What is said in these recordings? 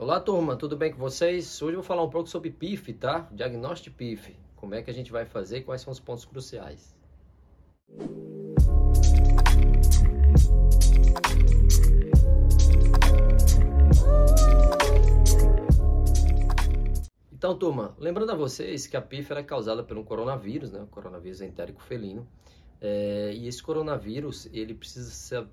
Olá turma, tudo bem com vocês? Hoje eu vou falar um pouco sobre PIF, tá? Diagnóstico PIF. Como é que a gente vai fazer e quais são os pontos cruciais. Então, turma, lembrando a vocês que a PIF era causada por um coronavírus, né? O coronavírus entérico felino. É, e esse coronavírus, ele precisa ser,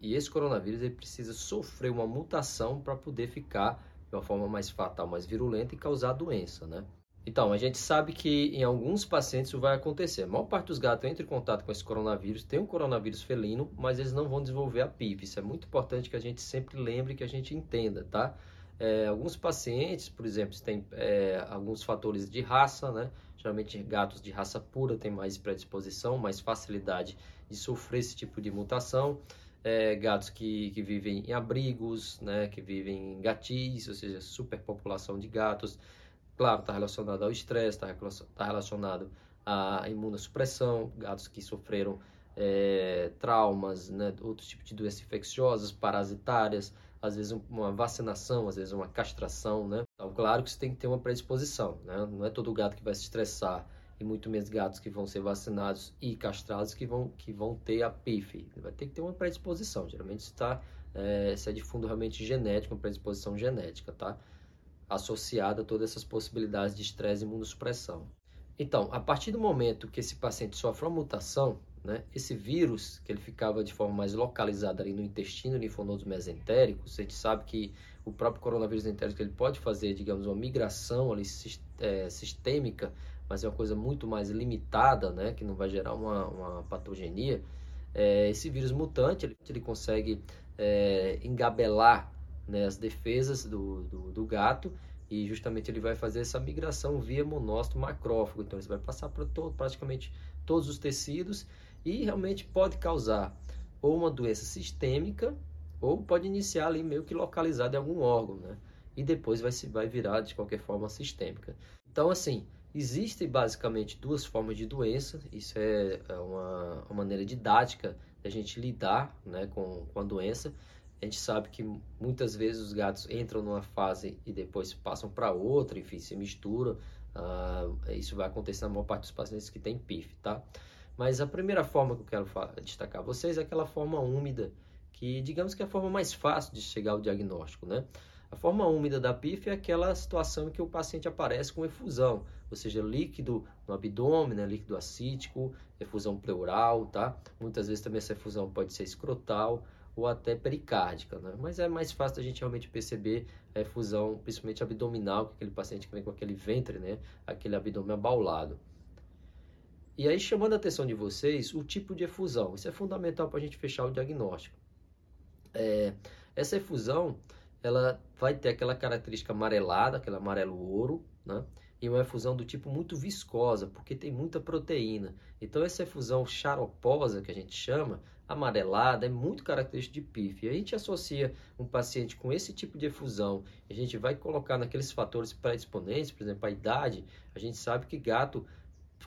e esse coronavírus ele precisa sofrer uma mutação para poder ficar de uma forma mais fatal, mais virulenta e causar doença, né? Então, a gente sabe que em alguns pacientes isso vai acontecer. A maior parte dos gatos entra em contato com esse coronavírus, tem um coronavírus felino, mas eles não vão desenvolver a PIF. Isso é muito importante que a gente sempre lembre, que a gente entenda, tá? É, alguns pacientes, por exemplo, têm é, alguns fatores de raça, né? Geralmente gatos de raça pura têm mais predisposição, mais facilidade de sofrer esse tipo de mutação é, gatos que, que vivem em abrigos, né, que vivem em gatis, ou seja, superpopulação de gatos. Claro, está relacionado ao estresse, está tá relacionado à imunossupressão, gatos que sofreram é, traumas, né, outros tipos de doenças infecciosas, parasitárias, às vezes uma vacinação, às vezes uma castração, né? Então, claro que você tem que ter uma predisposição, né? Não é todo gato que vai se estressar e muito menos gatos que vão ser vacinados e castrados que vão, que vão ter a PIF. Vai ter que ter uma predisposição. Geralmente está é, se é de fundo realmente genético, uma predisposição genética, tá? Associada a todas essas possibilidades de estresse e imunossupressão. Então, a partir do momento que esse paciente sofre uma mutação, né, esse vírus, que ele ficava de forma mais localizada ali no intestino linfonodo mesentérico, a gente sabe que o próprio coronavírus entérico ele pode fazer, digamos, uma migração ali é, sistêmica mas é uma coisa muito mais limitada, né, que não vai gerar uma, uma patogenia, é, esse vírus mutante ele, ele consegue é, engabelar né, as defesas do, do, do, gato e justamente ele vai fazer essa migração via monócito macrófago. Então, ele vai passar todo, praticamente todos os tecidos e realmente pode causar ou uma doença sistêmica ou pode iniciar ali meio que localizado em algum órgão, né? E depois vai, se, vai virar de qualquer forma sistêmica. Então, assim, Existem basicamente duas formas de doença, isso é, é uma, uma maneira didática da gente lidar né, com, com a doença. A gente sabe que muitas vezes os gatos entram numa fase e depois passam para outra, enfim, se misturam. Uh, isso vai acontecer na maior parte dos pacientes que tem PIF, tá? Mas a primeira forma que eu quero destacar a vocês é aquela forma úmida, que digamos que é a forma mais fácil de chegar ao diagnóstico, né? A forma úmida da PIF é aquela situação em que o paciente aparece com efusão, ou seja, líquido no abdômen, né, líquido acítico, efusão pleural, tá? Muitas vezes também essa efusão pode ser escrotal ou até pericárdica, né? Mas é mais fácil a gente realmente perceber a efusão, principalmente abdominal, que aquele paciente que vem com aquele ventre, né? Aquele abdômen abaulado. E aí, chamando a atenção de vocês, o tipo de efusão. Isso é fundamental para a gente fechar o diagnóstico. É, essa efusão ela vai ter aquela característica amarelada, aquele amarelo ouro, né? E uma efusão do tipo muito viscosa, porque tem muita proteína. Então essa efusão xaroposa que a gente chama, amarelada, é muito característica de PIF. E a gente associa um paciente com esse tipo de efusão, a gente vai colocar naqueles fatores predisponentes, por exemplo, a idade, a gente sabe que gato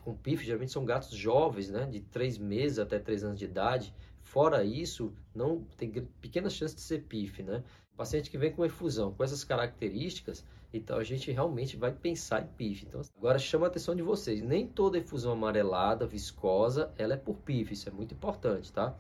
com PIF geralmente são gatos jovens, né, de 3 meses até 3 anos de idade. Fora isso, não tem pequenas chances de ser PIF, né? paciente que vem com efusão, com essas características, então a gente realmente vai pensar em PIF. Então, agora chama a atenção de vocês, nem toda efusão amarelada, viscosa, ela é por PIF, isso é muito importante, tá?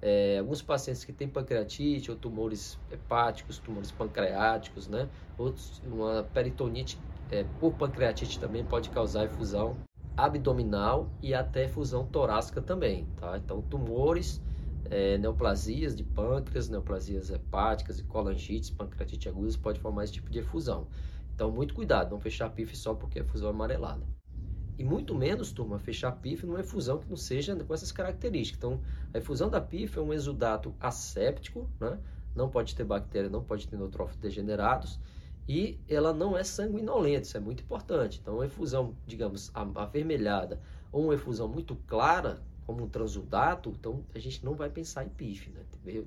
É, alguns pacientes que têm pancreatite ou tumores hepáticos, tumores pancreáticos, né? Outros, uma peritonite é, por pancreatite também pode causar efusão abdominal e até efusão torácica também, tá? Então, tumores é, neoplasias de pâncreas, neoplasias hepáticas e colangites, pancreatite agudas pode formar esse tipo de efusão. Então, muito cuidado, não fechar PIF só porque é efusão amarelada. E muito menos, turma, fechar PIF numa efusão que não seja com essas características. Então, a efusão da PIF é um exudato asséptico, né? não pode ter bactéria, não pode ter neutrófilos degenerados, e ela não é sanguinolenta, isso é muito importante. Então, uma efusão, digamos, avermelhada ou uma efusão muito clara, como um transudato, então a gente não vai pensar em PIF, né?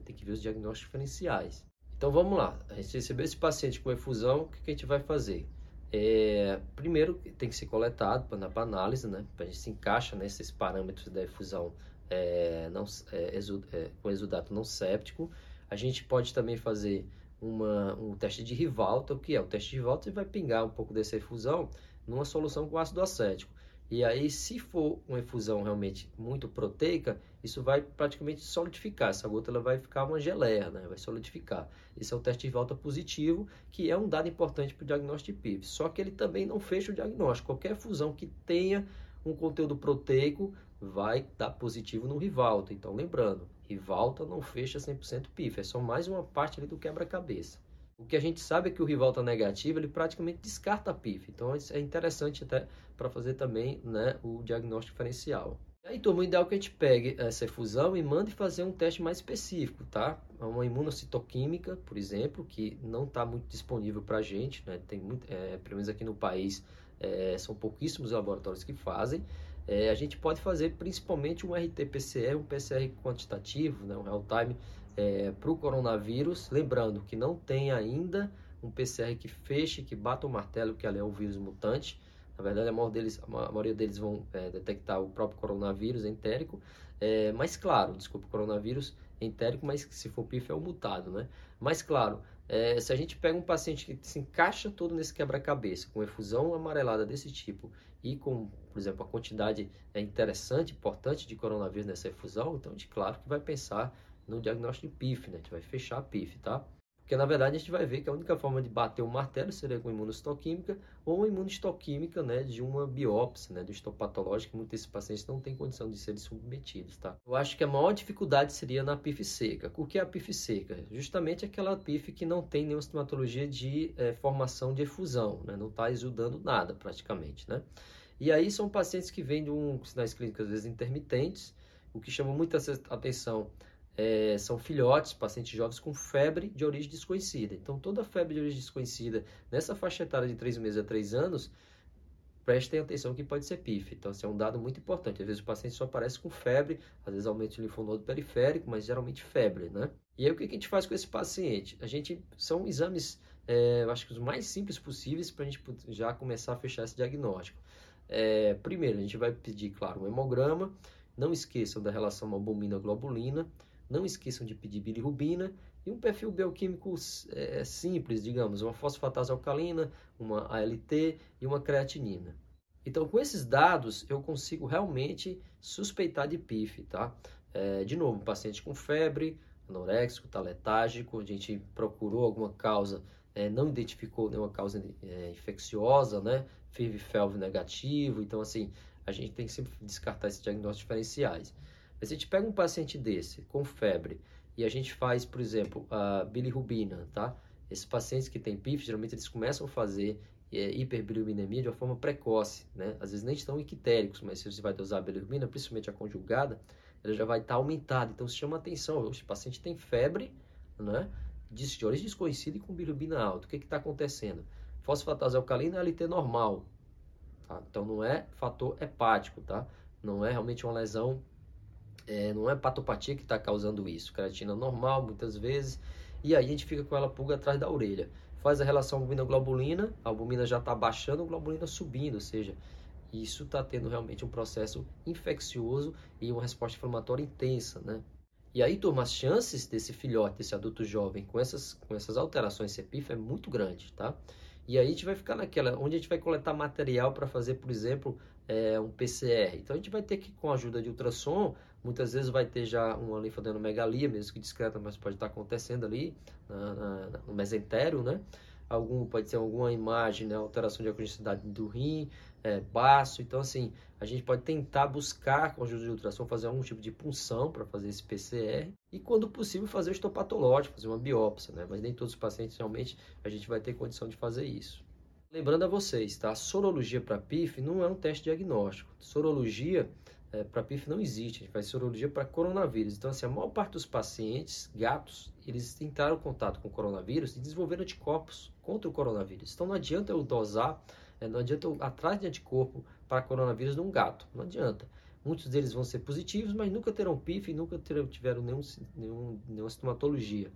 Tem que ver os diagnósticos diferenciais. Então vamos lá, a gente recebeu esse paciente com efusão, o que, a gente vai fazer? É, primeiro tem que ser coletado para análise, né? Para a gente se encaixa nesses parâmetros da efusão é, não, é, exud, é, com exudato não séptico. A gente pode também fazer uma, um teste de rivalta. O que é? O teste de rivalta você vai pingar um pouco dessa efusão numa solução com ácido acético. E aí, se for uma efusão realmente muito proteica, isso vai praticamente solidificar. Essa gota ela vai ficar uma geleia, né? vai solidificar. Esse é o teste de volta positivo, que é um dado importante para o diagnóstico de PIV. Só que ele também não fecha o diagnóstico. Qualquer efusão que tenha um conteúdo proteico vai dar positivo no Rivalta. Então, lembrando, Rivalta não fecha 100% PIF, é só mais uma parte ali do quebra-cabeça. O que a gente sabe é que o Rivalta negativo, ele praticamente descarta PIF. Então, é interessante até para fazer também né, o diagnóstico diferencial. E aí, turma, o ideal é que a gente pegue essa efusão e mande fazer um teste mais específico, tá? Uma imunocitoquímica, por exemplo, que não está muito disponível para a gente, né? Tem muito, é, pelo menos aqui no país, é, são pouquíssimos laboratórios que fazem. É, a gente pode fazer principalmente um RT-PCR, um PCR quantitativo, né, um real-time é, para o coronavírus. Lembrando que não tem ainda um PCR que feche, que bata o martelo, que ali é o vírus mutante. Na verdade, a maioria deles, a maioria deles vão é, detectar o próprio coronavírus entérico. É, mas claro, desculpa, coronavírus entérico, mas se for PIF é o mutado, né? Mas claro, é, se a gente pega um paciente que se encaixa todo nesse quebra-cabeça, com efusão amarelada desse tipo e com, por exemplo, a quantidade é interessante, importante de coronavírus nessa efusão, então gente, claro, que vai pensar no diagnóstico de PIF, né? A gente vai fechar a PIF, tá? Porque na verdade a gente vai ver que a única forma de bater o martelo seria com imunohistoquímica ou imunohistoquímica né, de uma biópsia, né, do histopatológico, que muitos desses pacientes não têm condição de serem submetidos. Tá? Eu acho que a maior dificuldade seria na PIF seca. O que é a PIF seca? Justamente aquela PIF que não tem nenhuma sintomatologia de é, formação de efusão, né, não está exudando nada praticamente. Né? E aí são pacientes que vêm de um sinais clínicos às vezes intermitentes, o que chama muita atenção é, são filhotes, pacientes jovens com febre de origem desconhecida. Então, toda febre de origem desconhecida nessa faixa etária de 3 meses a 3 anos, prestem atenção que pode ser PIF. Então, esse é um dado muito importante. Às vezes o paciente só aparece com febre, às vezes aumenta o linfonodo periférico, mas geralmente febre, né? E aí, o que a gente faz com esse paciente? A gente, são exames, é, acho que os mais simples possíveis para a gente já começar a fechar esse diagnóstico. É, primeiro, a gente vai pedir, claro, um hemograma. Não esqueçam da relação albumina-globulina. Não esqueçam de pedir bilirrubina e um perfil bioquímico é, simples, digamos, uma fosfatase alcalina, uma ALT e uma creatinina. Então, com esses dados, eu consigo realmente suspeitar de PIF, tá? É, de novo, um paciente com febre, anoréxico, tá letárgico, a gente procurou alguma causa, é, não identificou nenhuma causa é, infecciosa, né? FIV-FeLV negativo, então assim, a gente tem que sempre descartar esses diagnósticos diferenciais. Mas se a gente pega um paciente desse, com febre, e a gente faz, por exemplo, a bilirrubina, tá? Esses pacientes que têm PIF, geralmente eles começam a fazer é, hiperbilirubinemia de uma forma precoce, né? Às vezes nem estão equitéricos, mas se você vai usar a bilirrubina, principalmente a conjugada, ela já vai estar aumentada. Então, se chama atenção, o paciente tem febre, né? De origem desconhecida e com bilirrubina alta. O que está acontecendo? Fosfatase alcalina é LT normal, tá? Então, não é fator hepático, tá? Não é realmente uma lesão é, não é patopatia que está causando isso, creatina normal muitas vezes, e aí a gente fica com ela pulga atrás da orelha. Faz a relação albumina-globulina, a albumina já está baixando, a globulina subindo, ou seja, isso está tendo realmente um processo infeccioso e uma resposta inflamatória intensa, né? E aí, turma, as chances desse filhote, desse adulto jovem com essas, com essas alterações CEPIF é muito grande, tá? E aí a gente vai ficar naquela, onde a gente vai coletar material para fazer, por exemplo, é, um PCR. Então a gente vai ter que, com a ajuda de ultrassom, muitas vezes vai ter já uma linfadenomegalia, mesmo que discreta, mas pode estar acontecendo ali na, na, no mesentério, né? Algum, pode ser alguma imagem, né? alteração de acogenicidade do rim, é, baço. Então, assim, a gente pode tentar buscar, com ajuda de ultrassom, fazer algum tipo de punção para fazer esse PCR e, quando possível, fazer o histopatológico, fazer uma biópsia, né? Mas nem todos os pacientes realmente a gente vai ter condição de fazer isso. Lembrando a vocês, tá? A sorologia para PIF não é um teste diagnóstico. Sorologia é, para PIF não existe, a gente faz sorologia para coronavírus. Então, assim, a maior parte dos pacientes, gatos, eles entraram em contato com o coronavírus e desenvolveram anticorpos contra o coronavírus. Então, não adianta eu dosar, é, não adianta eu atrás de anticorpo para coronavírus num gato, não adianta. Muitos deles vão ser positivos, mas nunca terão PIF e nunca terão, tiveram nenhum, nenhum, nenhuma sintomatologia.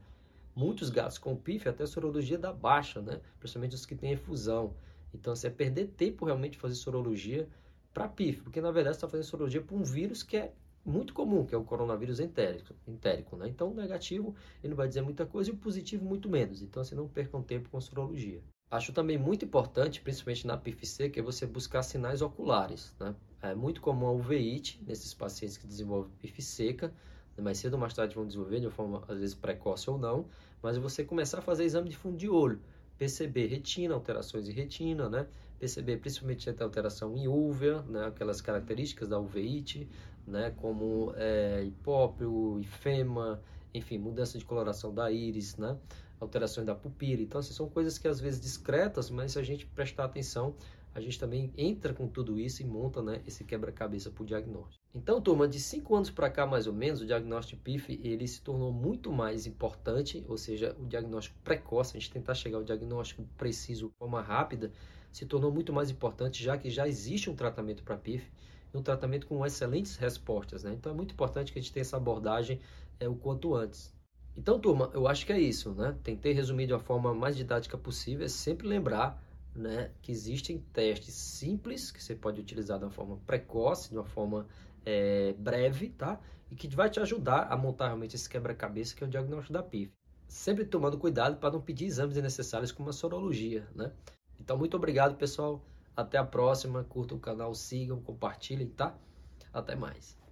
Muitos gatos com PIF até a sorologia dá baixa, né? Principalmente os que têm efusão. Então, assim, é perder tempo realmente fazer sorologia para PIF, porque na verdade você está fazendo sorologia para um vírus que é muito comum, que é o coronavírus entérico, entérico né? Então, o negativo, ele não vai dizer muita coisa e o positivo muito menos. Então, assim, não percam tempo com sorologia. Acho também muito importante, principalmente na PIFC, que é você buscar sinais oculares, né? É muito comum a uveíte nesses pacientes que desenvolvem PIF seca, né? mais cedo ou mais tarde vão desenvolver de uma forma, às vezes, precoce ou não, mas você começar a fazer exame de fundo de olho, perceber retina, alterações em retina, né? Perceber principalmente a alteração em úvea, né? Aquelas características da uveíte, né? Como é, hipópio, ifema, enfim, mudança de coloração da íris, né? Alterações da pupila. Então, assim, são coisas que às vezes discretas, mas se a gente prestar atenção, a gente também entra com tudo isso e monta né, esse quebra-cabeça para o diagnóstico. Então, turma, de cinco anos para cá, mais ou menos, o diagnóstico PIF ele se tornou muito mais importante, ou seja, o diagnóstico precoce, a gente tentar chegar ao diagnóstico preciso de forma rápida, se tornou muito mais importante, já que já existe um tratamento para PIF, um tratamento com excelentes respostas. Né? Então, é muito importante que a gente tenha essa abordagem é, o quanto antes. Então, turma, eu acho que é isso, né? Tentei resumir de uma forma mais didática possível, é sempre lembrar né, que existem testes simples que você pode utilizar de uma forma precoce, de uma forma é, breve, tá? E que vai te ajudar a montar realmente esse quebra-cabeça que é o diagnóstico da PIF. Sempre tomando cuidado para não pedir exames desnecessários como a sorologia, né? Então, muito obrigado, pessoal. Até a próxima. Curtam o canal, sigam, compartilhem, tá? Até mais.